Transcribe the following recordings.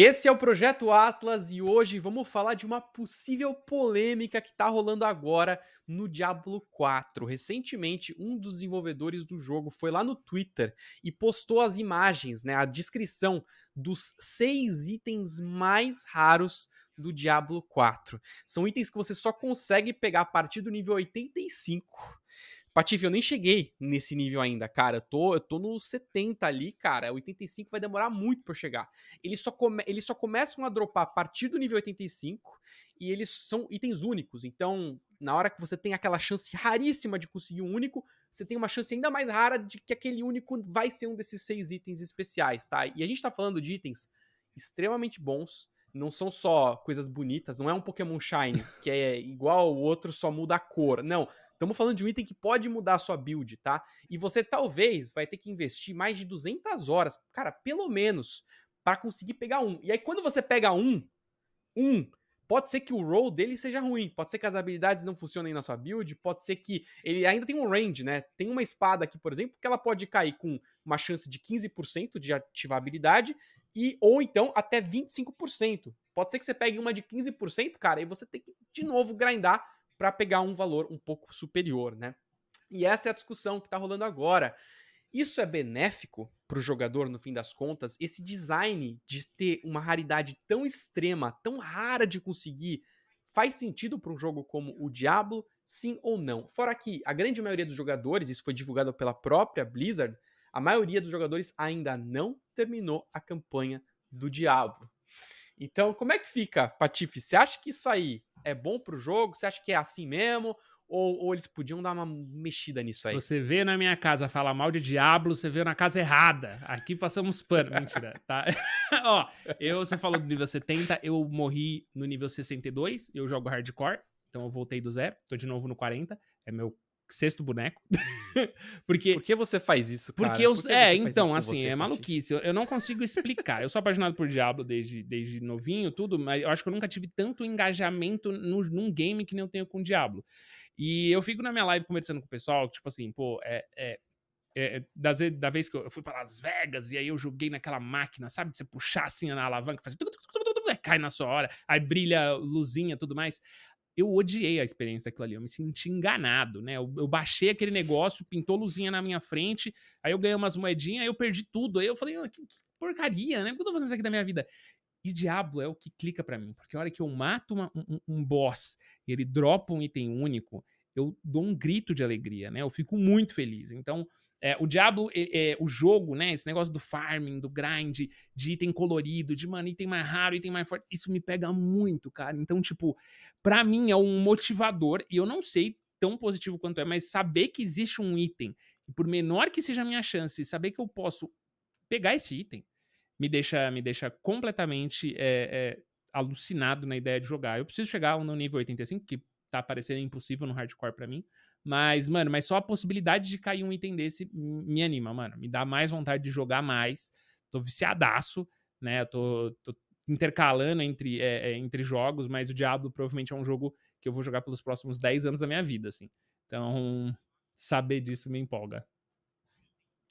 Esse é o Projeto Atlas e hoje vamos falar de uma possível polêmica que está rolando agora no Diablo 4. Recentemente, um dos desenvolvedores do jogo foi lá no Twitter e postou as imagens, né, a descrição dos seis itens mais raros do Diablo 4. São itens que você só consegue pegar a partir do nível 85 Patife, eu nem cheguei nesse nível ainda, cara. Eu tô, eu tô no 70 ali, cara. 85 vai demorar muito pra eu chegar. Eles só, come, eles só começam a dropar a partir do nível 85 e eles são itens únicos. Então, na hora que você tem aquela chance raríssima de conseguir um único, você tem uma chance ainda mais rara de que aquele único vai ser um desses seis itens especiais, tá? E a gente tá falando de itens extremamente bons. Não são só coisas bonitas, não é um Pokémon Shine, que é igual o outro, só muda a cor. Não, Estamos falando de um item que pode mudar a sua build, tá? E você talvez vai ter que investir mais de 200 horas, cara, pelo menos, para conseguir pegar um. E aí quando você pega um, um, pode ser que o roll dele seja ruim, pode ser que as habilidades não funcionem na sua build, pode ser que ele ainda tem um range, né? Tem uma espada aqui, por exemplo, que ela pode cair com uma chance de 15% de ativar habilidade e ou então até 25%. Pode ser que você pegue uma de 15%, cara, e você tem que de novo grindar para pegar um valor um pouco superior, né? E essa é a discussão que está rolando agora. Isso é benéfico para o jogador, no fim das contas? Esse design de ter uma raridade tão extrema, tão rara de conseguir, faz sentido para um jogo como o Diablo? Sim ou não? Fora que a grande maioria dos jogadores, isso foi divulgado pela própria Blizzard, a maioria dos jogadores ainda não terminou a campanha do Diablo. Então, como é que fica, Patife? Você acha que isso aí é bom pro jogo? Você acha que é assim mesmo? Ou, ou, eles podiam dar uma mexida nisso aí? Você veio na minha casa falar mal de Diablo, você veio na casa errada. Aqui passamos pano. Mentira, tá? Ó, eu, você falou do nível 70, eu morri no nível 62, eu jogo hardcore, então eu voltei do zero, tô de novo no 40, é meu sexto boneco. porque Por que você faz isso, cara? Porque eu, Por é, então, assim, é maluquice. Eu, eu, não consigo explicar. eu sou apaixonado por Diablo desde, desde novinho, tudo, mas eu acho que eu nunca tive tanto engajamento no, num game que nem eu tenho com Diablo. E eu fico na minha live conversando com o pessoal, tipo assim, pô, é, é é, das, da vez que eu, fui para Las Vegas e aí eu joguei naquela máquina, sabe? De você puxar assim na alavanca, fazer cai na sua hora, aí brilha luzinha tudo mais eu odiei a experiência daquilo ali, eu me senti enganado, né? Eu, eu, baixei aquele negócio, pintou luzinha na minha frente, aí eu ganhei umas moedinhas, aí eu perdi tudo. Aí eu falei, que, que, porcaria, né? Por que eu tô fazendo isso aqui da minha vida? E Diablo é o que clica para mim, porque a hora que eu mato uma, um, um boss e ele dropa um item único, eu dou um grito de alegria, né? Eu fico muito feliz. Então, é, o Diablo, é, é, o jogo, né? Esse negócio do farming, do grind, de item colorido, de, mano, item mais raro, item mais forte, isso me pega muito, cara. Então, tipo, pra mim é um motivador, e eu não sei tão positivo quanto é, mas saber que existe um item, e por menor que seja a minha chance, saber que eu posso pegar esse item, me deixa, me deixa completamente é, é, alucinado na ideia de jogar. Eu preciso chegar no nível 85, que tá parecendo impossível no hardcore para mim. Mas, mano, mas só a possibilidade de cair um item desse me anima, mano. Me dá mais vontade de jogar mais. Tô viciadaço, né? Eu tô, tô intercalando entre, é, é, entre jogos, mas o Diablo provavelmente é um jogo que eu vou jogar pelos próximos 10 anos da minha vida, assim. Então, saber disso me empolga.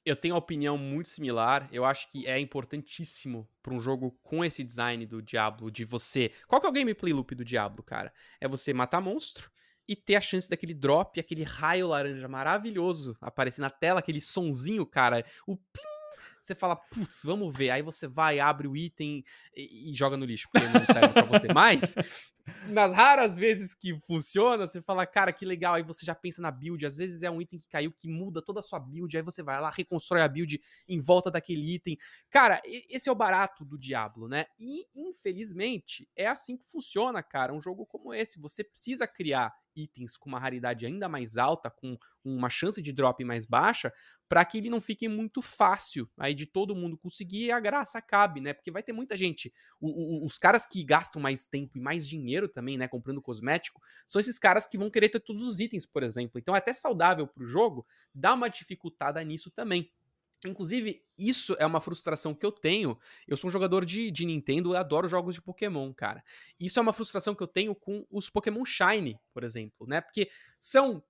Eu tenho uma opinião muito similar. Eu acho que é importantíssimo para um jogo com esse design do Diablo, de você. Qual que é o gameplay loop do Diablo, cara? É você matar monstro e ter a chance daquele drop, aquele raio laranja maravilhoso aparecer na tela, aquele sonzinho, cara. O plim, você fala, putz, vamos ver. Aí você vai, abre o item e, e joga no lixo, porque não serve pra você mais. Nas raras vezes que funciona, você fala, cara, que legal. Aí você já pensa na build. Às vezes é um item que caiu que muda toda a sua build. Aí você vai lá, reconstrói a build em volta daquele item. Cara, esse é o barato do Diablo, né? E infelizmente é assim que funciona, cara. Um jogo como esse. Você precisa criar itens com uma raridade ainda mais alta, com uma chance de drop mais baixa, para que ele não fique muito fácil aí de todo mundo conseguir e a graça acabe, né? Porque vai ter muita gente. O, o, os caras que gastam mais tempo e mais dinheiro também, né, comprando cosmético, são esses caras que vão querer ter todos os itens, por exemplo. Então é até saudável pro jogo dar uma dificultada nisso também. Inclusive, isso é uma frustração que eu tenho. Eu sou um jogador de, de Nintendo, eu adoro jogos de Pokémon, cara. Isso é uma frustração que eu tenho com os Pokémon Shine, por exemplo, né? Porque são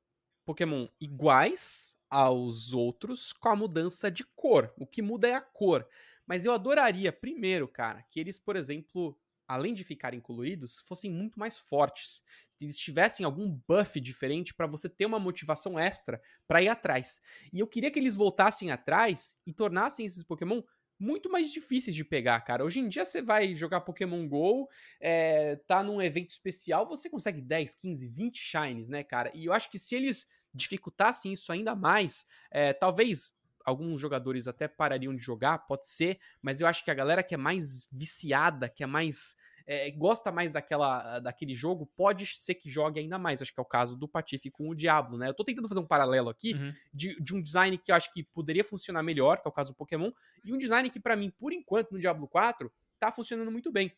Pokémon iguais aos outros com a mudança de cor. O que muda é a cor. Mas eu adoraria, primeiro, cara, que eles, por exemplo, além de ficarem coloridos, fossem muito mais fortes. Eles tivessem algum buff diferente para você ter uma motivação extra para ir atrás. E eu queria que eles voltassem atrás e tornassem esses Pokémon muito mais difíceis de pegar, cara. Hoje em dia você vai jogar Pokémon GO, é, tá num evento especial, você consegue 10, 15, 20 Shines, né, cara? E eu acho que se eles dificultassem isso ainda mais, é, talvez alguns jogadores até parariam de jogar, pode ser, mas eu acho que a galera que é mais viciada, que é mais é, gosta mais daquela, daquele jogo, pode ser que jogue ainda mais. Acho que é o caso do Patife com o Diablo, né? Eu tô tentando fazer um paralelo aqui uhum. de, de um design que eu acho que poderia funcionar melhor, que é o caso do Pokémon, e um design que, para mim, por enquanto, no Diablo 4, tá funcionando muito bem.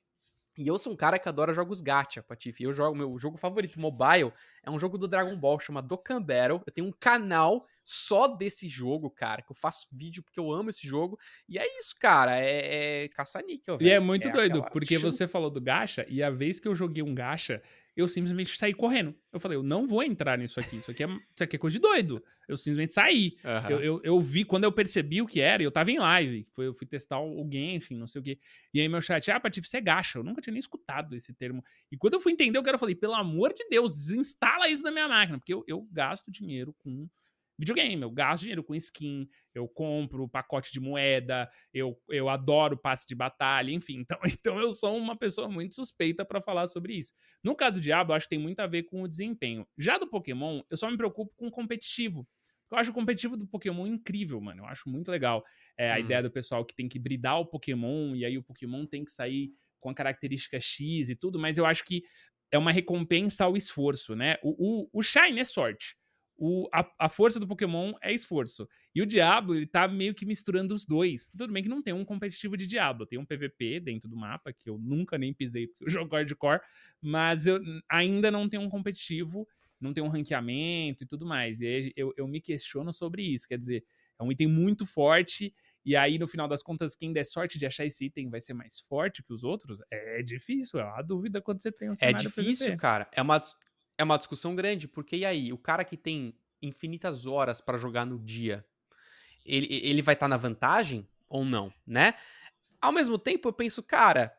E eu sou um cara que adora jogos gacha, Patife. Eu jogo, meu jogo favorito mobile é um jogo do Dragon Ball, chama Dokkan Battle. Eu tenho um canal só desse jogo, cara, que eu faço vídeo porque eu amo esse jogo. E é isso, cara, é, é caça-níquel, E é muito é doido, porque chance. você falou do gacha, e a vez que eu joguei um gacha, eu simplesmente saí correndo. Eu falei, eu não vou entrar nisso aqui. Isso aqui é, isso aqui é coisa de doido. Eu simplesmente saí. Uhum. Eu, eu, eu, vi, quando eu percebi o que era, eu tava em live. Foi, eu fui testar o, game, enfim, não sei o quê. E aí meu chat, ah, Patife, você é gacha. Eu nunca tinha nem escutado esse termo. E quando eu fui entender o que era, eu falei, pelo amor de Deus, desinstala isso da minha máquina. Porque eu, eu gasto dinheiro com videogame. Eu gasto dinheiro com skin, eu compro pacote de moeda, eu, eu adoro passe de batalha, enfim. Então, então eu sou uma pessoa muito suspeita para falar sobre isso. No caso do Diablo, acho que tem muito a ver com o desempenho. Já do Pokémon, eu só me preocupo com o competitivo. Eu acho o competitivo do Pokémon incrível, mano. Eu acho muito legal é, a hum. ideia do pessoal que tem que bridar o Pokémon e aí o Pokémon tem que sair com a característica X e tudo, mas eu acho que é uma recompensa ao esforço, né? O, o, o Shine é sorte o, a, a, força do Pokémon é esforço. E o Diablo, ele tá meio que misturando os dois. Tudo bem que não tem um competitivo de Diablo, tem um PVP dentro do mapa, que eu nunca nem pisei porque eu jogo hardcore, mas eu ainda não tem um competitivo, não tem um ranqueamento e tudo mais. E eu, eu me questiono sobre isso, quer dizer, é um item muito forte, e aí no final das contas, quem der sorte de achar esse item vai ser mais forte que os outros? É difícil, é uma dúvida quando você tem um cenário É difícil, PVP. cara. É uma, é uma discussão grande, porque e aí, o cara que tem infinitas horas para jogar no dia, ele, ele vai estar tá na vantagem ou não, né? Ao mesmo tempo, eu penso, cara,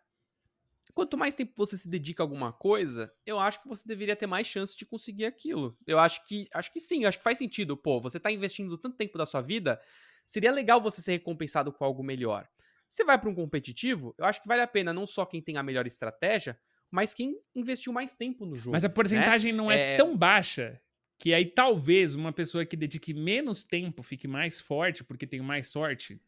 quanto mais tempo você se dedica a alguma coisa, eu acho que você deveria ter mais chance de conseguir aquilo. Eu acho que acho que sim, acho que faz sentido. Pô, você tá investindo tanto tempo da sua vida, seria legal você ser recompensado com algo melhor. Você vai para um competitivo, eu acho que vale a pena não só quem tem a melhor estratégia, mas quem investiu mais tempo no jogo. Mas a né? porcentagem né? não é, é, tão baixa que aí talvez uma pessoa que dedique menos tempo fique mais forte porque tem mais sorte.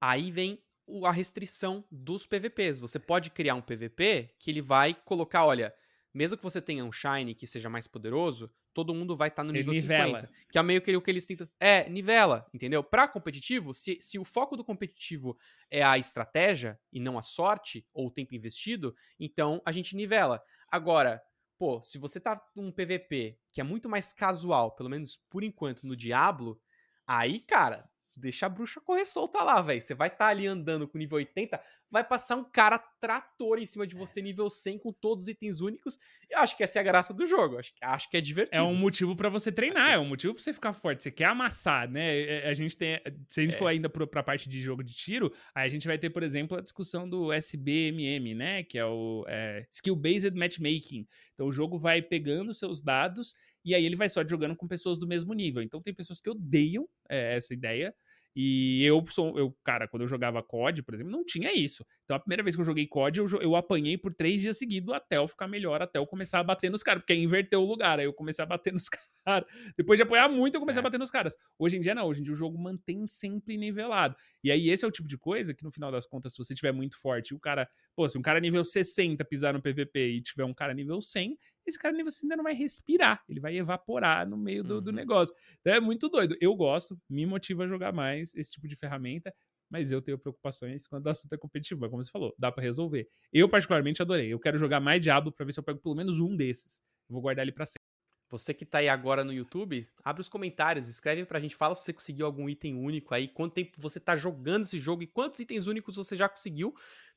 Aí vem a restrição dos PVPs. Você pode criar um PVP que ele vai colocar, olha, mesmo que você tenha um Shine que seja mais poderoso, todo mundo vai estar tá no nível nivela. 50. Que é meio que o que eles tentam. É, nivela, entendeu? Pra competitivo, se, se o foco do competitivo é a estratégia e não a sorte ou o tempo investido, então a gente nivela. Agora, pô, se você tá num PVP que é muito mais casual, pelo menos por enquanto no Diablo, aí, cara, deixa a bruxa correr solta lá, velho. Você vai estar tá ali andando com nível 80, vai passar um cara trator em cima de você, nível 100, com todos os itens únicos. Eu acho que essa é a graça do jogo. Acho, acho que é divertido. É um motivo para você treinar, é um motivo pra você ficar forte. Você quer amassar, né? É, é, a gente tem. Se a gente é. for ainda pra parte de jogo de tiro, aí a gente vai ter, por exemplo, a discussão do SBMM, né? Que é o é, Skill Based Matchmaking. Então o jogo vai pegando seus dados e aí ele vai só jogando com pessoas do mesmo nível. Então tem pessoas que odeiam é, essa ideia e eu sou, eu, cara, quando eu jogava COD, por exemplo, não tinha isso. Então a primeira vez que eu joguei COD, eu, eu apanhei por três dias seguidos até eu ficar melhor, até eu começar a bater nos caras, porque aí inverteu o lugar. Aí eu comecei a bater nos caras. Depois de apanhar muito, eu comecei é. a bater nos caras. Hoje em dia, não. Hoje em dia o jogo mantém sempre nivelado. E aí esse é o tipo de coisa que, no final das contas, se você tiver muito forte, o cara, pô, se um cara nível 60 pisar no PVP e tiver um cara nível 100, esse cara você ainda não vai respirar, ele vai evaporar no meio do, uhum. do negócio. Então é muito doido. Eu gosto, me motiva a jogar mais esse tipo de ferramenta, mas eu tenho preocupações quando o assunto é competitivo, como você falou, dá para resolver. Eu particularmente adorei. Eu quero jogar mais Diablo para ver se eu pego pelo menos um desses. Eu vou guardar ele para sempre. Você que tá aí agora no YouTube, abre os comentários, escreve pra gente, fala se você conseguiu algum item único aí, quanto tempo você tá jogando esse jogo e quantos itens únicos você já conseguiu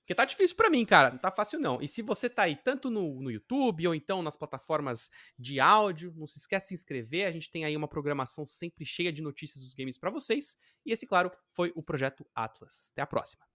Porque tá difícil para mim, cara. Não tá fácil não. E se você tá aí tanto no, no YouTube ou então nas plataformas de áudio, não se esquece de se inscrever. A gente tem aí uma programação sempre cheia de notícias dos games para vocês. E esse, claro, foi o projeto Atlas. Até a próxima.